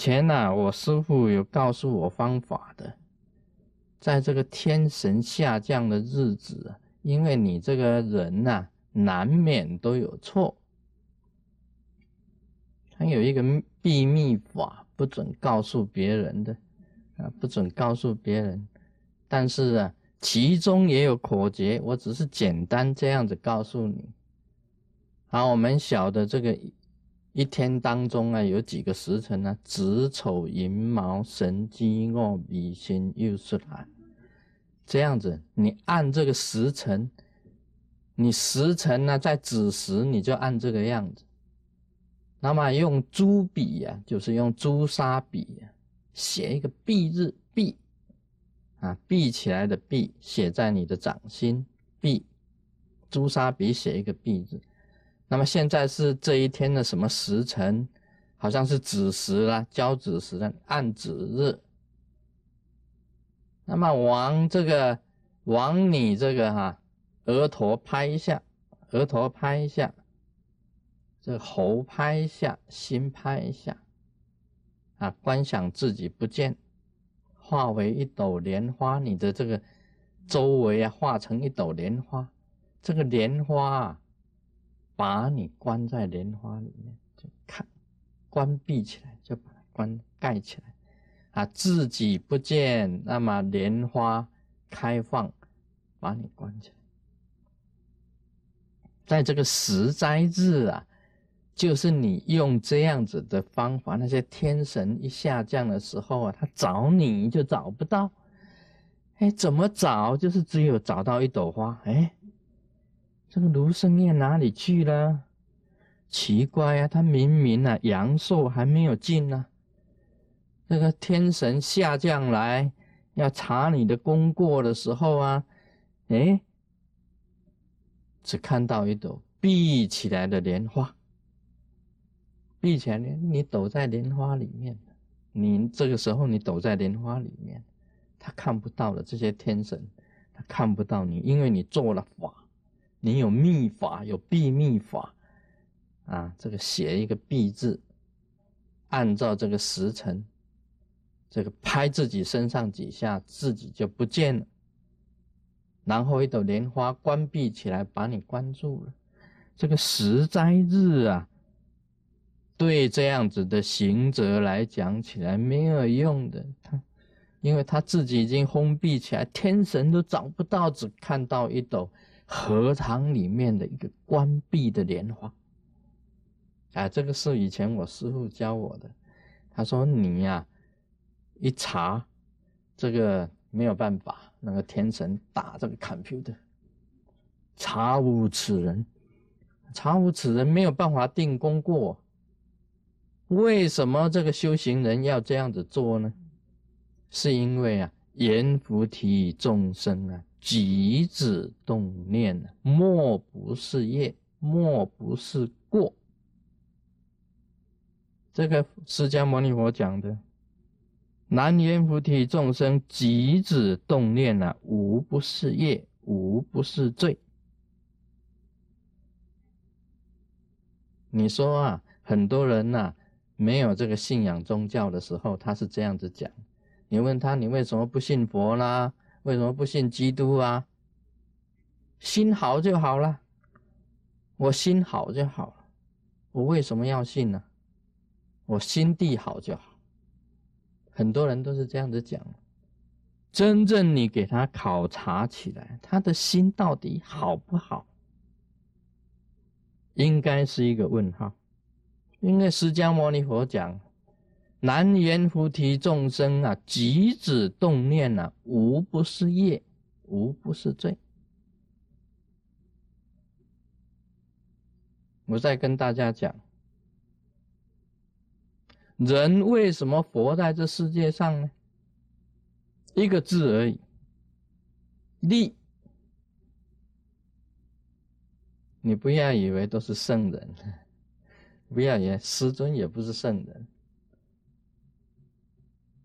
前呢，我师傅有告诉我方法的，在这个天神下降的日子，因为你这个人呐，难免都有错。他有一个秘密法，不准告诉别人的，啊，不准告诉别人。但是啊，其中也有口诀，我只是简单这样子告诉你。好，我们晓得这个一天当中啊，有几个时辰呢？子丑寅卯辰鸡卯比辛酉戌亥。这样子，你按这个时辰，你时辰呢在子时，你就按这个样子。那么用朱笔呀，就是用朱砂笔，写一个闭日闭，啊，闭起来的闭，写在你的掌心闭，朱砂笔写一个闭字。那么现在是这一天的什么时辰？好像是子时啦，交子时的按子日。那么往这个往你这个哈额头拍一下，额头拍一下。这喉拍一下，心拍一下，啊，观想自己不见，化为一朵莲花。你的这个周围啊，化成一朵莲花。这个莲花啊，把你关在莲花里面，就看，关闭起来，就把它关盖起来。啊，自己不见，那么莲花开放，把你关起来。在这个十斋日啊。就是你用这样子的方法，那些天神一下降的时候啊，他找你就找不到。哎，怎么找？就是只有找到一朵花。哎，这个卢生燕哪里去了？奇怪啊，他明明啊阳寿还没有尽呢。那个天神下降来要查你的功过的时候啊，哎，只看到一朵闭起来的莲花。闭起来，你你躲在莲花里面，你这个时候你躲在莲花里面，他看不到的这些天神，他看不到你，因为你做了法，你有秘法，有秘法，啊，这个写一个闭字，按照这个时辰，这个拍自己身上几下，自己就不见了，然后一朵莲花关闭起来，把你关住了，这个十斋日啊。对这样子的行者来讲起来没有用的，他，因为他自己已经封闭起来，天神都找不到，只看到一朵荷塘里面的一个关闭的莲花。啊，这个是以前我师傅教我的，他说你呀，一查这个没有办法，那个天神打这个 computer，查无此人，查无此人，没有办法定功过。为什么这个修行人要这样子做呢？是因为啊，阎浮提众生啊，即止动念，莫不是业，莫不是过。这个释迦牟尼佛讲的，南阎浮提众生即止动念啊，无不是业，无不是罪。你说啊，很多人呐。没有这个信仰宗教的时候，他是这样子讲。你问他，你为什么不信佛啦？为什么不信基督啊？心好就好了，我心好就好了，我为什么要信呢？我心地好就好。很多人都是这样子讲。真正你给他考察起来，他的心到底好不好，应该是一个问号。因为释迦牟尼佛讲，南阎浮提众生啊，即止动念啊，无不是业，无不是罪。我再跟大家讲，人为什么活在这世界上呢？一个字而已，利。你不要以为都是圣人。不要也，师尊也不是圣人。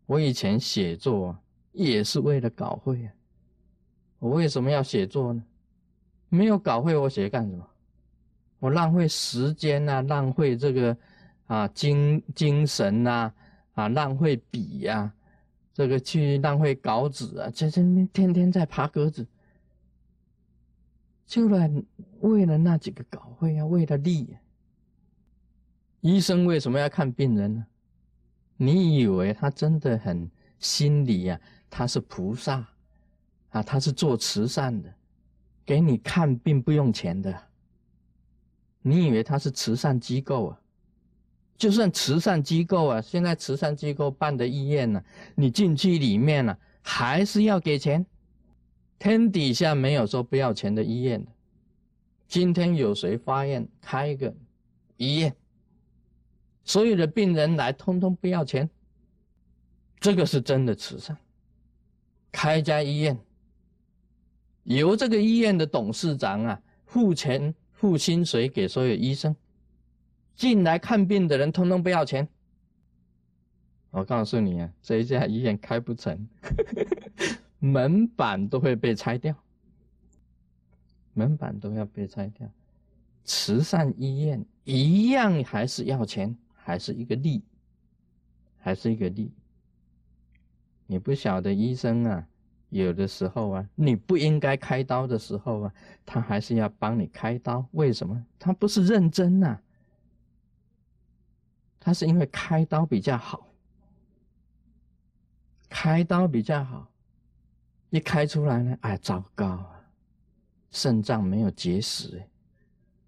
我以前写作也是为了稿费啊。我为什么要写作呢？没有稿费，我写干什么？我浪费时间呐，浪费这个啊精精神呐，啊，浪费笔呀，这个去浪费稿纸啊，在这边天天在爬格子，就来为了那几个稿费啊，为了利。医生为什么要看病人呢？你以为他真的很心里呀？他是菩萨啊，他是做慈善的，给你看病不用钱的。你以为他是慈善机构啊？就算慈善机构啊，现在慈善机构办的医院呢，你进去里面呢，还是要给钱。天底下没有说不要钱的医院的。今天有谁发愿开一个医院，所有的病人来，通通不要钱，这个是真的慈善。开家医院，由这个医院的董事长啊付钱付薪水给所有医生。进来看病的人通通不要钱，我告诉你啊，这一家医院开不成，门板都会被拆掉，门板都要被拆掉。慈善医院一样还是要钱，还是一个利，还是一个利。你不晓得医生啊，有的时候啊，你不应该开刀的时候啊，他还是要帮你开刀，为什么？他不是认真呐。他是因为开刀比较好，开刀比较好，一开出来呢，哎，糟糕啊，肾脏没有结石，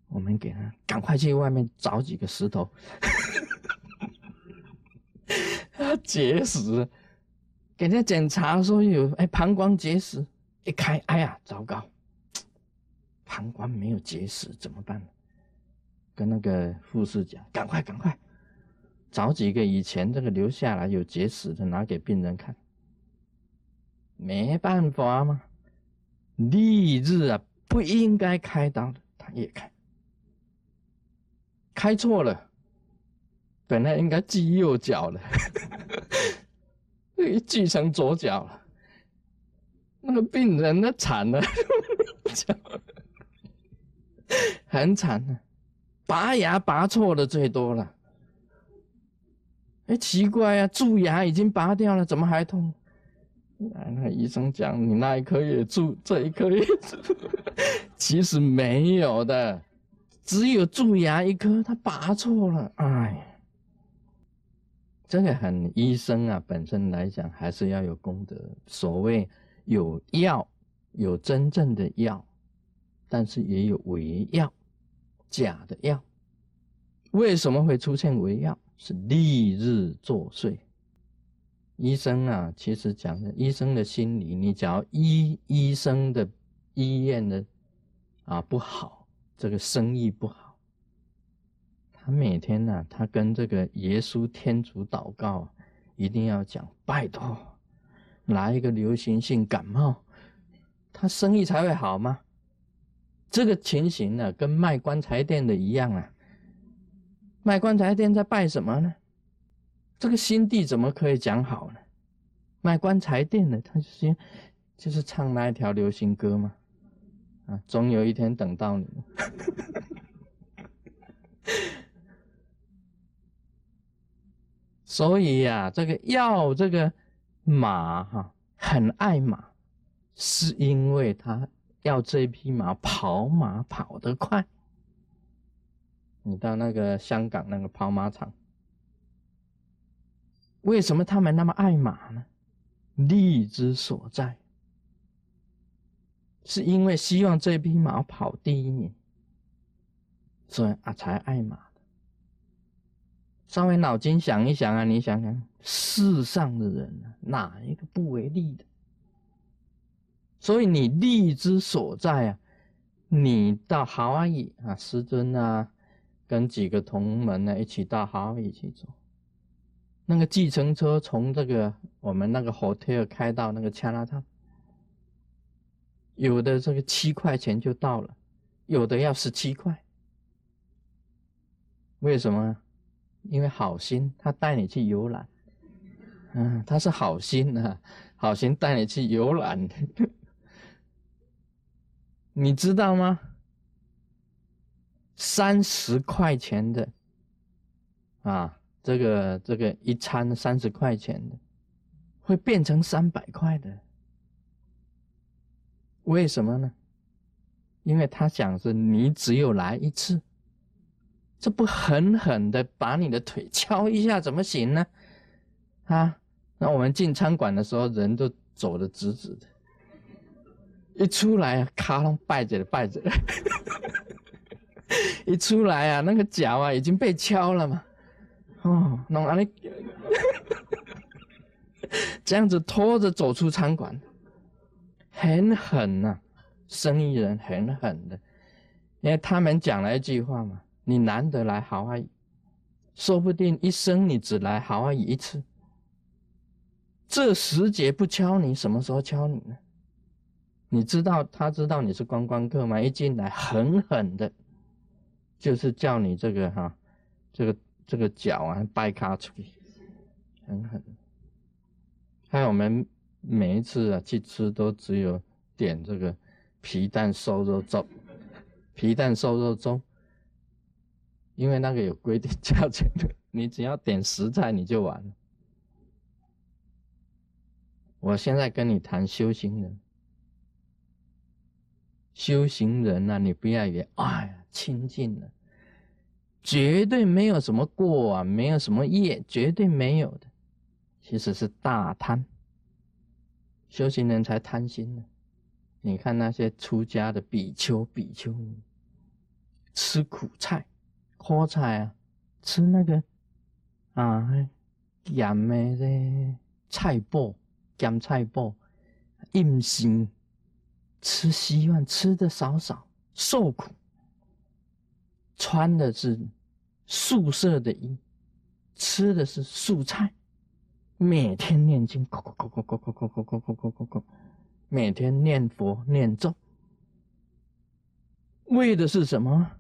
我们给他赶快去外面找几个石头，结石，给人家检查说有哎膀胱结石，一开，哎呀，糟糕，膀胱没有结石怎么办？跟那个护士讲，赶快赶快。找几个以前这个留下来有结石的拿给病人看，没办法嘛，立志啊不应该开刀的他也开，开错了，本来应该锯右脚的，锯成左脚了，那个病人那惨了，很惨的，拔牙拔错的最多了。哎，奇怪啊，蛀牙已经拔掉了，怎么还痛？那医生讲，你那一颗也蛀，这一颗也蛀。其实没有的，只有蛀牙一颗，他拔错了。哎，这个很医生啊，本身来讲还是要有功德。所谓有药，有真正的药，但是也有伪药，假的药。为什么会出现伪药？是立日作祟。医生啊，其实讲的医生的心理，你只要医医生的医院的啊不好，这个生意不好，他每天呢，他跟这个耶稣天主祷告，一定要讲拜托，来一个流行性感冒，他生意才会好吗？这个情形呢，跟卖棺材店的一样啊。卖棺材店在拜什么呢？这个心地怎么可以讲好呢？卖棺材店的，他就是就是唱那一条流行歌嘛，啊，总有一天等到你。所以呀，这个要这个马哈，很爱马，是因为他要这匹马跑马跑得快。你到那个香港那个跑马场，为什么他们那么爱马呢？利之所在，是因为希望这匹马跑第一名，所以啊才爱马。稍微脑筋想一想啊，你想想，世上的人，哪一个不为利的？所以你利之所在啊，你到豪夷啊，师尊啊。跟几个同门呢一起到哈尔一起走，那个计程车从这个我们那个 hotel 开到那个加拿大，有的这个七块钱就到了，有的要十七块。为什么？因为好心，他带你去游览，嗯，他是好心啊，好心带你去游览，你知道吗？三十块钱的，啊，这个这个一餐三十块钱的，会变成三百块的。为什么呢？因为他想是你只有来一次，这不狠狠的把你的腿敲一下怎么行呢？啊，那我们进餐馆的时候人都走的直直的，一出来啊，咔隆拜着拜着，一出来啊，那个脚啊已经被敲了嘛。哦，弄完了，这样子拖着走出餐馆，很狠呐！生意人很狠的，因为他们讲了一句话嘛：“你难得来好阿姨，说不定一生你只来好阿姨一次。这时节不敲你，什么时候敲你呢？你知道他知道你是观光客吗？一进来狠狠的，就是叫你这个哈，这个。”这个脚啊，掰卡出去，狠狠。还有我们每一次啊去吃，都只有点这个皮蛋瘦肉粥，皮蛋瘦肉粥，因为那个有规定价钱的，你只要点食材你就完了。我现在跟你谈修行人，修行人啊，你不要以为哎呀清净了。绝对没有什么过啊，没有什么业，绝对没有的。其实是大贪，修行人才贪心呢。你看那些出家的比丘、比丘，吃苦菜、苦菜啊，吃那个啊咸的这菜脯、咸菜脯，硬心吃稀饭，吃的少少，受苦，穿的是。素色的衣，吃的是素菜，每天念经，咕咕咕咕咕咕咕咕咕咕咕咕咕，每天念佛念咒，为的是什么？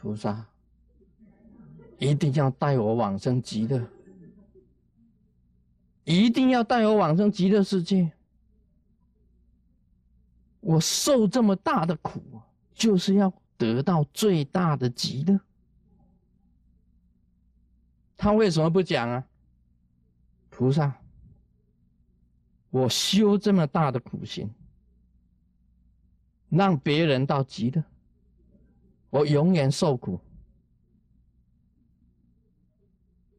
菩萨一定要带我往生极乐，一定要带我往生极乐世界。我受这么大的苦，就是要。得到最大的极乐，他为什么不讲啊？菩萨，我修这么大的苦行，让别人到极乐，我永远受苦。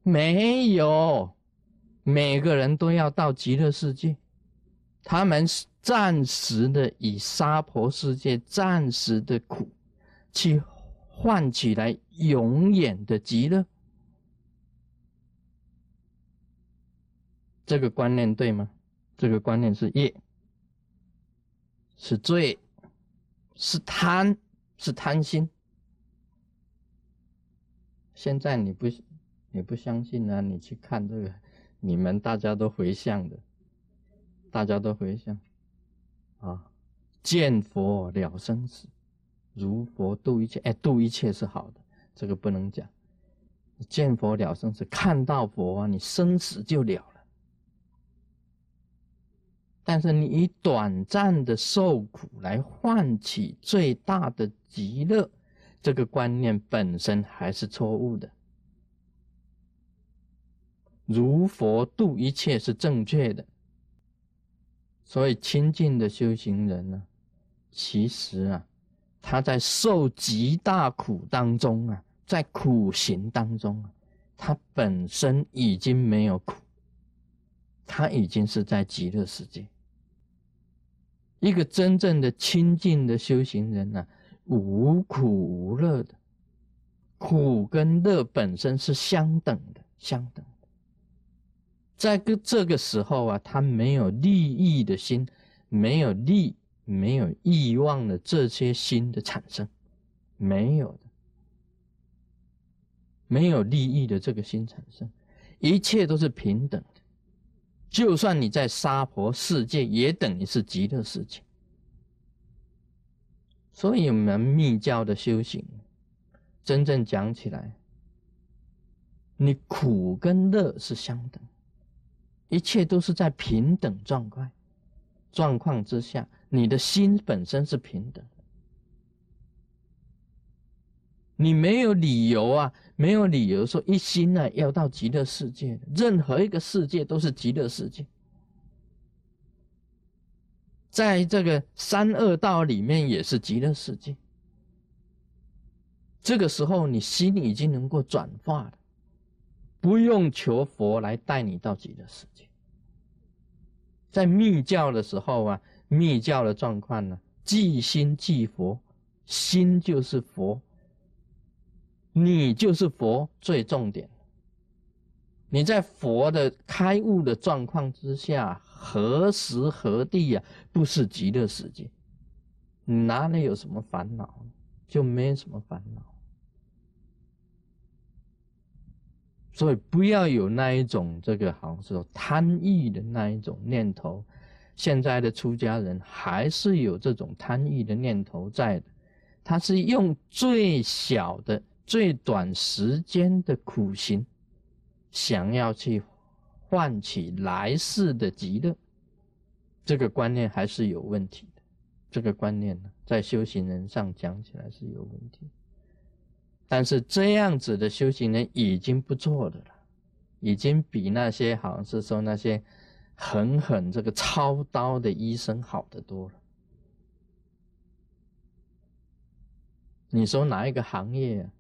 没有，每个人都要到极乐世界，他们是暂时的以娑婆世界暂时的苦。去换起来永远的极乐，这个观念对吗？这个观念是业，是罪，是贪，是贪心。现在你不你不相信呢？你去看这个，你们大家都回向的，大家都回向啊，见佛了生死。如佛度一切，哎，度一切是好的，这个不能讲。见佛了生死，看到佛啊，你生死就了了。但是你以短暂的受苦来换取最大的极乐，这个观念本身还是错误的。如佛度一切是正确的，所以清净的修行人呢，其实啊。他在受极大苦当中啊，在苦行当中啊，他本身已经没有苦，他已经是在极乐世界。一个真正的清净的修行人呢，无苦无乐的，苦跟乐本身是相等的，相等的。在个这个时候啊，他没有利益的心，没有利。没有欲望的这些心的产生，没有的，没有利益的这个心产生，一切都是平等的。就算你在娑婆世界，也等于是极乐世界。所以，我们密教的修行，真正讲起来，你苦跟乐是相等，一切都是在平等状况状况之下。你的心本身是平等，你没有理由啊，没有理由说一心呢要到极乐世界，任何一个世界都是极乐世界。在这个三恶道里面也是极乐世界。这个时候你心已经能够转化了，不用求佛来带你到极乐世界。在密教的时候啊，密教的状况呢，即心即佛，心就是佛，你就是佛，最重点。你在佛的开悟的状况之下，何时何地呀？不是极乐世界，哪里有什么烦恼？就没什么烦恼。所以不要有那一种这个好像是贪欲的那一种念头。现在的出家人还是有这种贪欲的念头在的，他是用最小的、最短时间的苦行。想要去唤起来世的极乐，这个观念还是有问题的。这个观念呢，在修行人上讲起来是有问题。但是这样子的修行人已经不错的了，已经比那些好像是说那些狠狠这个操刀的医生好得多了。你说哪一个行业啊？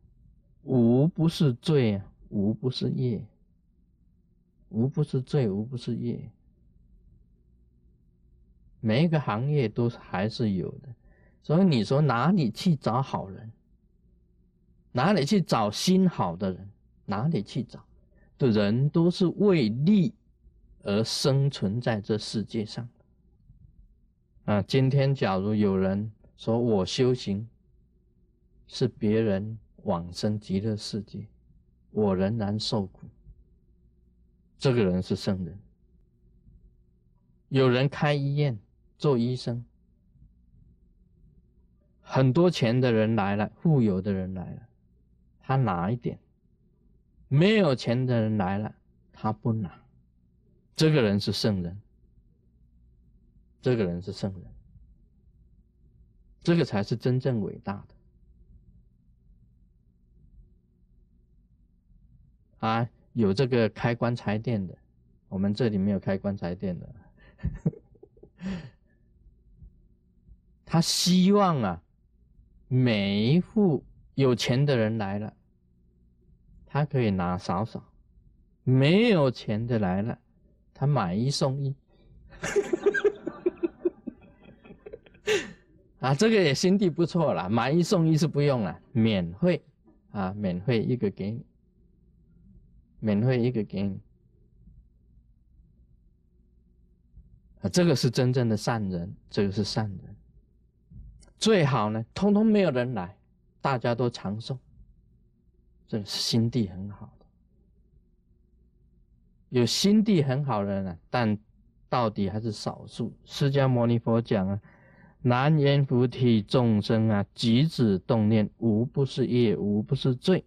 无不是罪啊，无不是业。无不是罪，无不是业。每一个行业都还是有的，所以你说哪里去找好人？哪里去找心好的人？哪里去找？的人都是为利而生存在这世界上。啊，今天假如有人说我修行是别人往生极乐世界，我仍然受苦。这个人是圣人。有人开医院做医生，很多钱的人来了，富有的人来了，他拿一点；没有钱的人来了，他不拿。这个人是圣人，这个人是圣人，这个才是真正伟大的啊！有这个开棺材店的，我们这里没有开棺材店的。他希望啊，每一户有钱的人来了，他可以拿少少；没有钱的来了，他买一送一。啊，这个也心地不错了，买一送一是不用了，免费啊，免费一个给你。免费一个给你啊，这个是真正的善人，这个是善人。最好呢，通通没有人来，大家都长寿，这个是心地很好的。有心地很好的人啊，但到底还是少数。释迦牟尼佛讲啊，南阎浮提众生啊，举止动念，无不是业，无不是罪。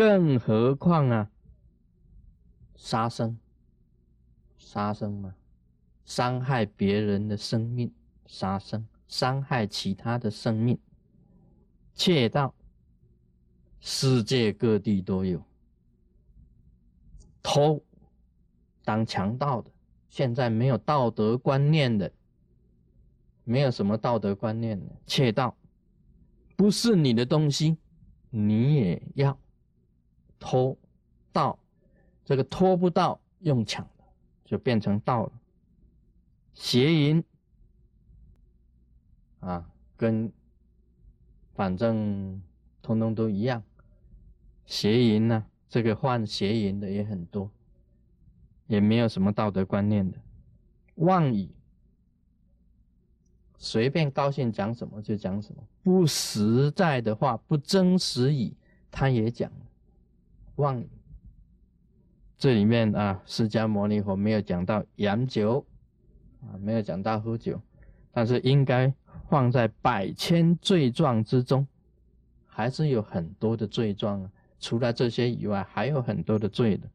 更何况啊，杀生，杀生嘛，伤害别人的生命，杀生，伤害其他的生命，窃盗，世界各地都有，偷，当强盗的，现在没有道德观念的，没有什么道德观念的，窃盗，不是你的东西，你也要。偷盗，这个偷不到用抢的，就变成盗了。邪淫啊，跟反正通通都一样。邪淫呢，这个犯邪淫的也很多，也没有什么道德观念的。妄语，随便高兴讲什么就讲什么，不实在的话，不真实语，他也讲。语，这里面啊，释迦牟尼佛没有讲到饮酒啊，没有讲到喝酒，但是应该放在百千罪状之中，还是有很多的罪状啊。除了这些以外，还有很多的罪的。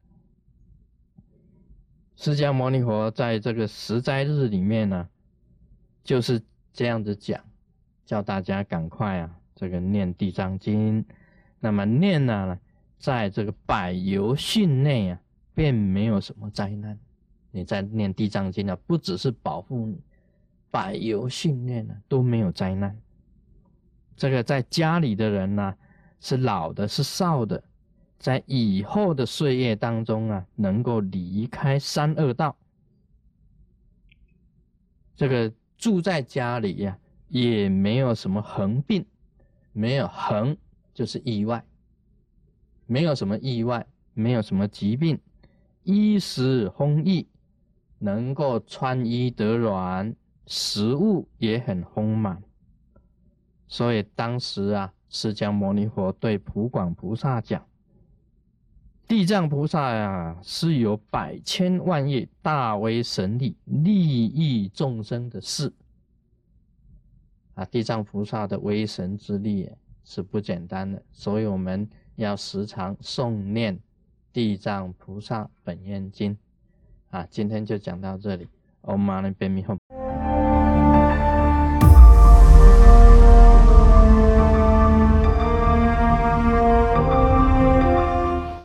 释迦牟尼佛在这个十斋日里面呢，就是这样子讲，叫大家赶快啊，这个念地藏经，那么念呢，在这个百由训内啊，并没有什么灾难。你在念地藏经呢，不只是保护你，百由训练呢都没有灾难。这个在家里的人呢，是老的，是少的，在以后的岁月当中啊，能够离开三恶道。这个住在家里呀，也没有什么横病，没有横就是意外，没有什么意外，没有什么疾病，衣食丰溢。能够穿衣得软，食物也很丰满，所以当时啊，释迦牟尼佛对普广菩萨讲：“地藏菩萨呀，是有百千万亿大威神力，利益众生的事。啊，地藏菩萨的威神之力是不简单的，所以我们要时常诵念地藏菩萨本愿经。”啊，今天就讲到这里，Om Mani Padme Hum。